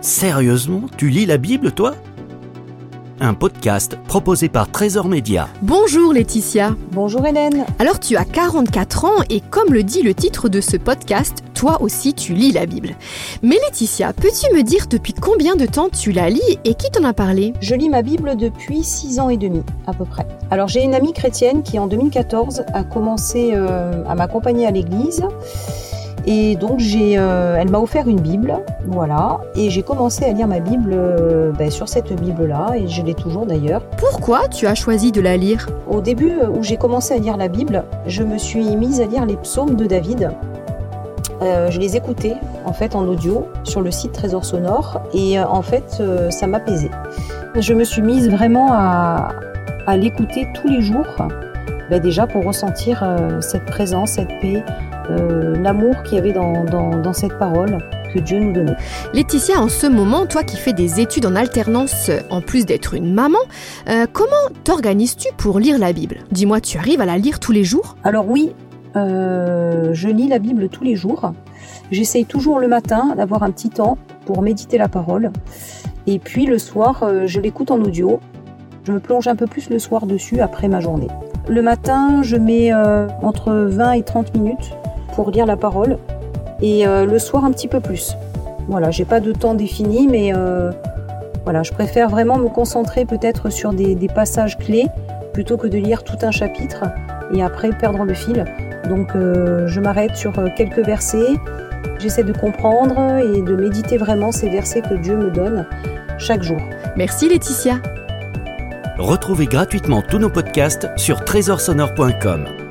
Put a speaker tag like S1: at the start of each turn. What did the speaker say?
S1: Sérieusement, tu lis la Bible, toi? Un podcast proposé par Trésor Média.
S2: Bonjour Laetitia.
S3: Bonjour Hélène.
S2: Alors tu as 44 ans et comme le dit le titre de ce podcast, toi aussi tu lis la Bible. Mais Laetitia, peux-tu me dire depuis combien de temps tu la lis et qui t'en a parlé?
S3: Je lis ma Bible depuis 6 ans et demi à peu près. Alors j'ai une amie chrétienne qui en 2014 a commencé euh, à m'accompagner à l'église. Et donc j'ai, euh, elle m'a offert une Bible, voilà, et j'ai commencé à lire ma Bible euh, ben, sur cette Bible-là, et je l'ai toujours d'ailleurs.
S2: Pourquoi tu as choisi de la lire?
S3: Au début euh, où j'ai commencé à lire la Bible, je me suis mise à lire les psaumes de David. Euh, je les écoutais en fait en audio sur le site Trésor Sonore, et euh, en fait euh, ça m'apaisait. Je me suis mise vraiment à, à l'écouter tous les jours, ben, déjà pour ressentir euh, cette présence, cette paix, euh, l'amour qu'il y avait dans, dans, dans cette parole que Dieu nous donnait.
S2: Laetitia, en ce moment, toi qui fais des études en alternance, euh, en plus d'être une maman, euh, comment t'organises-tu pour lire la Bible? Dis-moi, tu arrives à la lire tous les jours?
S3: Alors oui, je lis la Bible tous les jours. J'essaye toujours le matin d'avoir un petit temps pour méditer la parole. Et puis le soir, je l'écoute en audio. Je me plonge un peu plus le soir dessus après ma journée. Le matin, je mets euh, entre 20 et 30 minutes pour lire la parole. Et euh, le soir, un petit peu plus. Voilà, j'ai pas de temps défini, mais euh, voilà, je préfère vraiment me concentrer peut-être sur des, passages clés plutôt que de lire tout un chapitre et après perdre le fil. Donc je m'arrête sur quelques versets, j'essaie de comprendre et de méditer vraiment ces versets que Dieu me donne chaque jour.
S2: Merci Laetitia.
S1: Retrouvez gratuitement tous nos podcasts sur trésorsonore.com.